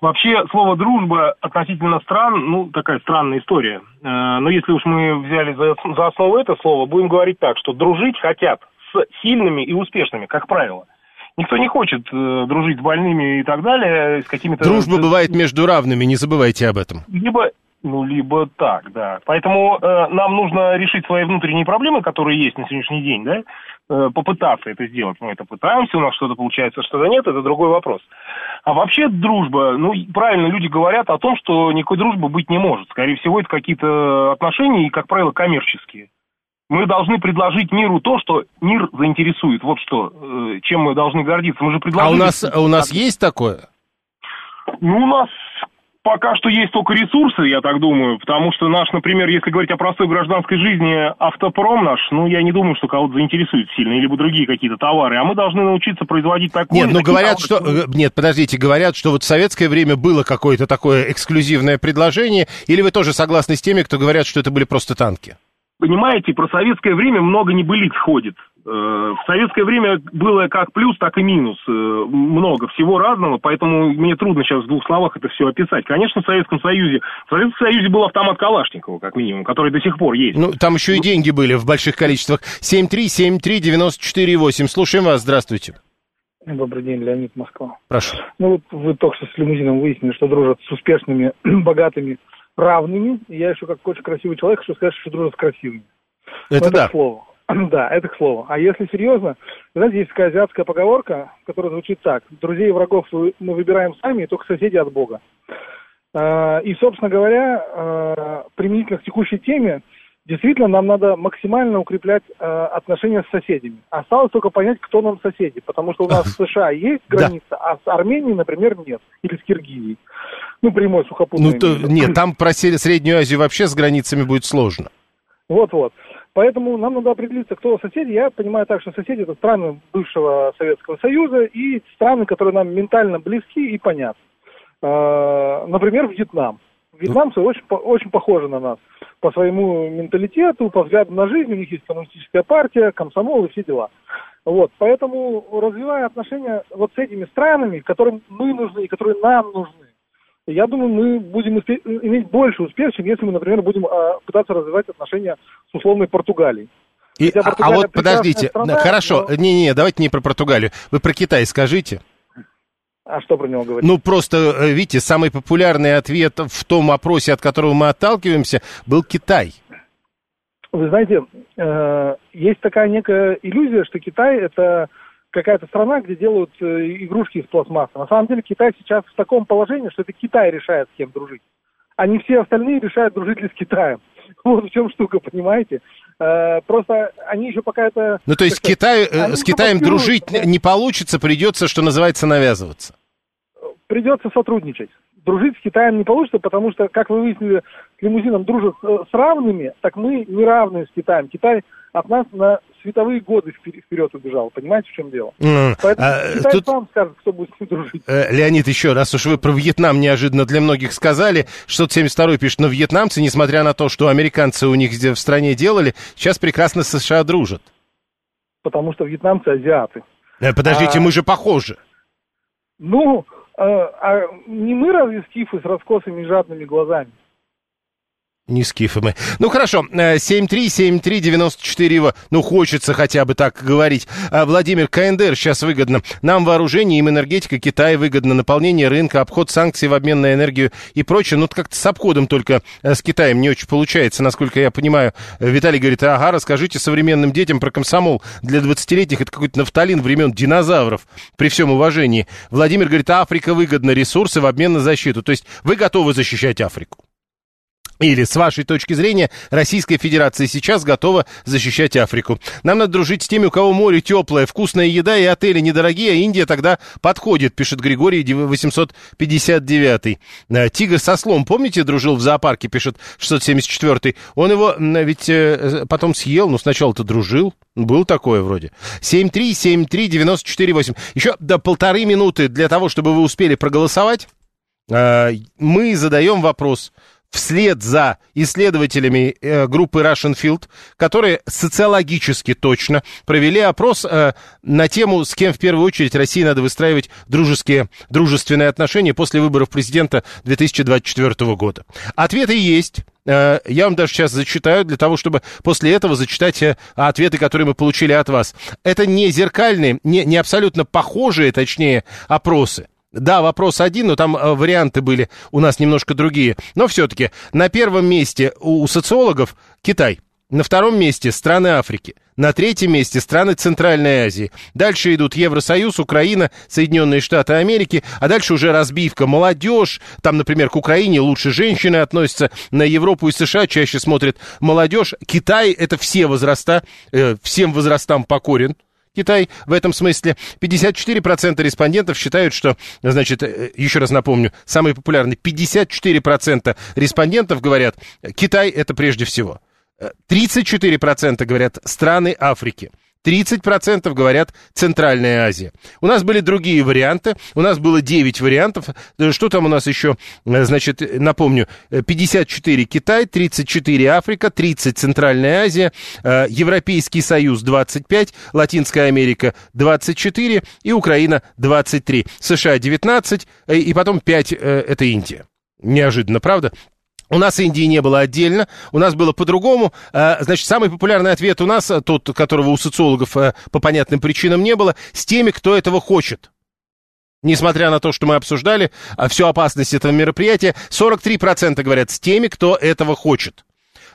Вообще, слово «дружба» относительно стран, ну, такая странная история. Э, но если уж мы взяли за, за основу это слово, будем говорить так, что дружить хотят с сильными и успешными, как правило – Никто не хочет э, дружить с больными и так далее, с какими-то... Дружба бывает между равными, не забывайте об этом. Либо, ну, либо так, да. Поэтому э, нам нужно решить свои внутренние проблемы, которые есть на сегодняшний день, да, э, попытаться это сделать. Мы это пытаемся, у нас что-то получается, что-то нет, это другой вопрос. А вообще дружба, ну, правильно люди говорят о том, что никакой дружбы быть не может. Скорее всего, это какие-то отношения, и, как правило, коммерческие. Мы должны предложить миру то, что мир заинтересует. Вот что, э, чем мы должны гордиться. Мы же предложили... А у нас, у нас есть такое? Ну, у нас пока что есть только ресурсы, я так думаю, потому что наш, например, если говорить о простой гражданской жизни, автопром наш, ну, я не думаю, что кого-то заинтересует сильно, или бы другие какие-то товары, а мы должны научиться производить такое... Нет, ну, говорят, товары, что... Э, нет, подождите, говорят, что вот в советское время было какое-то такое эксклюзивное предложение, или вы тоже согласны с теми, кто говорят, что это были просто танки? Понимаете, про советское время много небылиц ходит. Э, в советское время было как плюс, так и минус. Э, много всего разного, поэтому мне трудно сейчас в двух словах это все описать. Конечно, в Советском Союзе... В Советском Союзе был автомат Калашникова, как минимум, который до сих пор есть. Ну, там еще и деньги были в больших количествах. 7373948. Слушаем вас. Здравствуйте. Добрый день, Леонид Москва. Прошу. Ну вот вы только что с лимузином выяснили, что дружат с успешными, *clears throat* богатыми равными. Я еще как очень красивый человек хочу сказать, что дружат с красивыми. Это, это да. к слову. *clears throat* Да, это к слову. А если серьезно, знаете, есть такая азиатская поговорка, которая звучит так. Друзей и врагов мы выбираем сами, и только соседи от Бога. А, и, собственно говоря, а, применительно к текущей теме, действительно нам надо максимально укреплять отношения с соседями. Осталось только понять, кто нам соседи, потому что у нас в *laughs* США есть граница, а с Арменией, например, нет, или с Киргизией. Ну, прямой сухопутный. Ну, то, нет, *laughs* там про Среднюю Азию вообще с границами будет сложно. Вот-вот. Поэтому нам надо определиться, кто соседи. Я понимаю так, что соседи это страны бывшего Советского Союза и страны, которые нам ментально близки и понятны. А, например, Вьетнам. Вьетнамцы очень, очень похожи на нас по своему менталитету, по взгляду на жизнь. У них есть коммунистическая партия, комсомол и все дела. Вот, поэтому развивая отношения вот с этими странами, которым мы нужны и которые нам нужны, я думаю, мы будем успе- иметь больше успех, чем если мы, например, будем а, пытаться развивать отношения с условной Португалией. И, а, а вот подождите, страна, хорошо, не-не, но... давайте не про Португалию, вы про Китай скажите. А что про него говорить? Ну, просто, э, видите, самый популярный ответ в том опросе, от которого мы отталкиваемся, был Китай. Вы знаете, э, есть такая некая иллюзия, что Китай это какая-то страна, где делают э, игрушки из пластмассы. На самом деле Китай сейчас в таком положении, что это Китай решает, с кем дружить. А не все остальные решают, дружить ли с Китаем. *laughs* Вот в чем штука, понимаете? Э, просто они еще пока это... Ну, то есть Китай, э, с Китаем дружить не получится, придется, что называется, навязываться. Придется сотрудничать. Дружить с Китаем не получится, потому что, как вы выяснили, с лимузином дружат э, с равными, так мы не равны с Китаем. Китай от нас на световые годы впер- вперед убежал. Понимаете, в чем дело? М, Поэтому а, Китай тут- сам скажет, кто будет с ним дружить. Э, Леонид, еще раз уж вы про Вьетнам неожиданно для многих сказали. Что-то 72-й пишет, но вьетнамцы, несмотря на то, что американцы у них в стране делали, сейчас прекрасно с США дружат. Потому что вьетнамцы азиаты. Э, Подождите, А- мы же похожи. Ну, а не мы разве скифы с раскосыми жадными глазами? Не скифы мы. Ну хорошо, э, 7373948, ну хочется хотя бы так говорить. А, Владимир, КНДР сейчас выгодно. Нам вооружение, им энергетика, Китай выгодно, наполнение рынка, обход санкций в обмен на энергию и прочее. Ну как-то с обходом только э, с Китаем не очень получается, насколько я понимаю. Э, Виталий говорит, ага, расскажите современным детям про комсомол. Для 20-летних это какой-то нафталин времен динозавров, при всем уважении. Владимир говорит, Африка выгодно, ресурсы в обмен на защиту. То есть вы готовы защищать Африку? Или, с вашей точки зрения, Российская Федерация сейчас готова защищать Африку. Нам надо дружить с теми, у кого море теплое, вкусная еда и отели недорогие, а Индия тогда подходит, пишет Григорий 859. Э, Тигр со слом, помните, дружил в зоопарке, пишет 674. Он его ведь э, потом съел, но сначала-то дружил. Было такое вроде. 7373948. Еще до полторы минуты для того, чтобы вы успели проголосовать. Э, Мы задаем вопрос вслед за исследователями э, группы Russian Field, которые социологически точно провели опрос э, на тему, с кем в первую очередь России надо выстраивать дружеские, дружественные отношения после выборов президента 2024 года. Ответы есть. Э, Я вам даже сейчас зачитаю, для того, чтобы после этого зачитать э, ответы, которые мы получили от вас. Это не зеркальные, не, не абсолютно похожие, точнее, опросы. Да, вопрос один, но там э, варианты были у нас немножко другие. Но все-таки на первом месте у, социологов Китай. На втором месте страны Африки. На третьем месте страны Центральной Азии. Дальше идут Евросоюз, Украина, Соединенные Штаты Америки. А дальше уже разбивка. Молодежь. Там, например, к Украине лучше женщины относятся. На Европу и США чаще смотрят молодежь. Китай это все возраста. э, всем возрастам покорен. Китай в этом смысле. 54% респондентов считают, что, значит, э, еще раз напомню, самый популярный, 54% респондентов говорят, Китай это прежде всего. Э, 34% говорят страны Африки. 30% говорят Центральная Азия. У нас были другие варианты. У нас было 9 вариантов. Э, Что там у нас еще? Э, Значит, э, напомню, э, 54 Китай, 34 Африка, 30 Центральная Азия, э, Европейский Союз 25, Латинская Америка 24 и Украина 23. США 19 э, и потом 5 это Индия. Неожиданно, правда? У нас Индии не было отдельно, у нас было по-другому. А, Значит, самый популярный ответ у нас, а, тот, которого у социологов а, по понятным причинам не было, с теми, кто этого хочет. Несмотря на то, что мы обсуждали всю опасность этого мероприятия, 43% говорят с теми, кто этого хочет.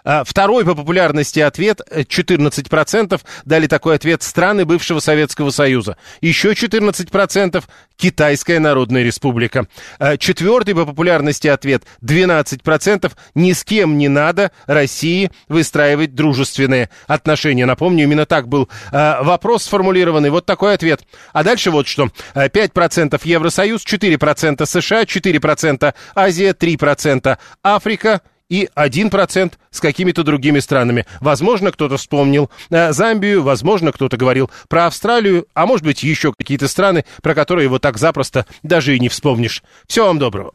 А, Второй по популярности ответ, э, 14% дали такой ответ страны бывшего Советского Союза. Еще 14% Китайская Народная Республика. А, Четвертый по популярности ответ, 12% ни с кем не надо России выстраивать дружественные отношения. Напомню, именно так был а, вопрос сформулированный. Вот такой ответ. А дальше вот что. А, 5% Евросоюз, 4% США, 4% Азия, 3% Африка, и 1% с какими-то другими странами. Возможно, кто-то вспомнил э, Замбию, возможно, кто-то говорил про Австралию, а может быть, еще какие-то страны, про которые вот так запросто даже и не вспомнишь. Всего вам доброго.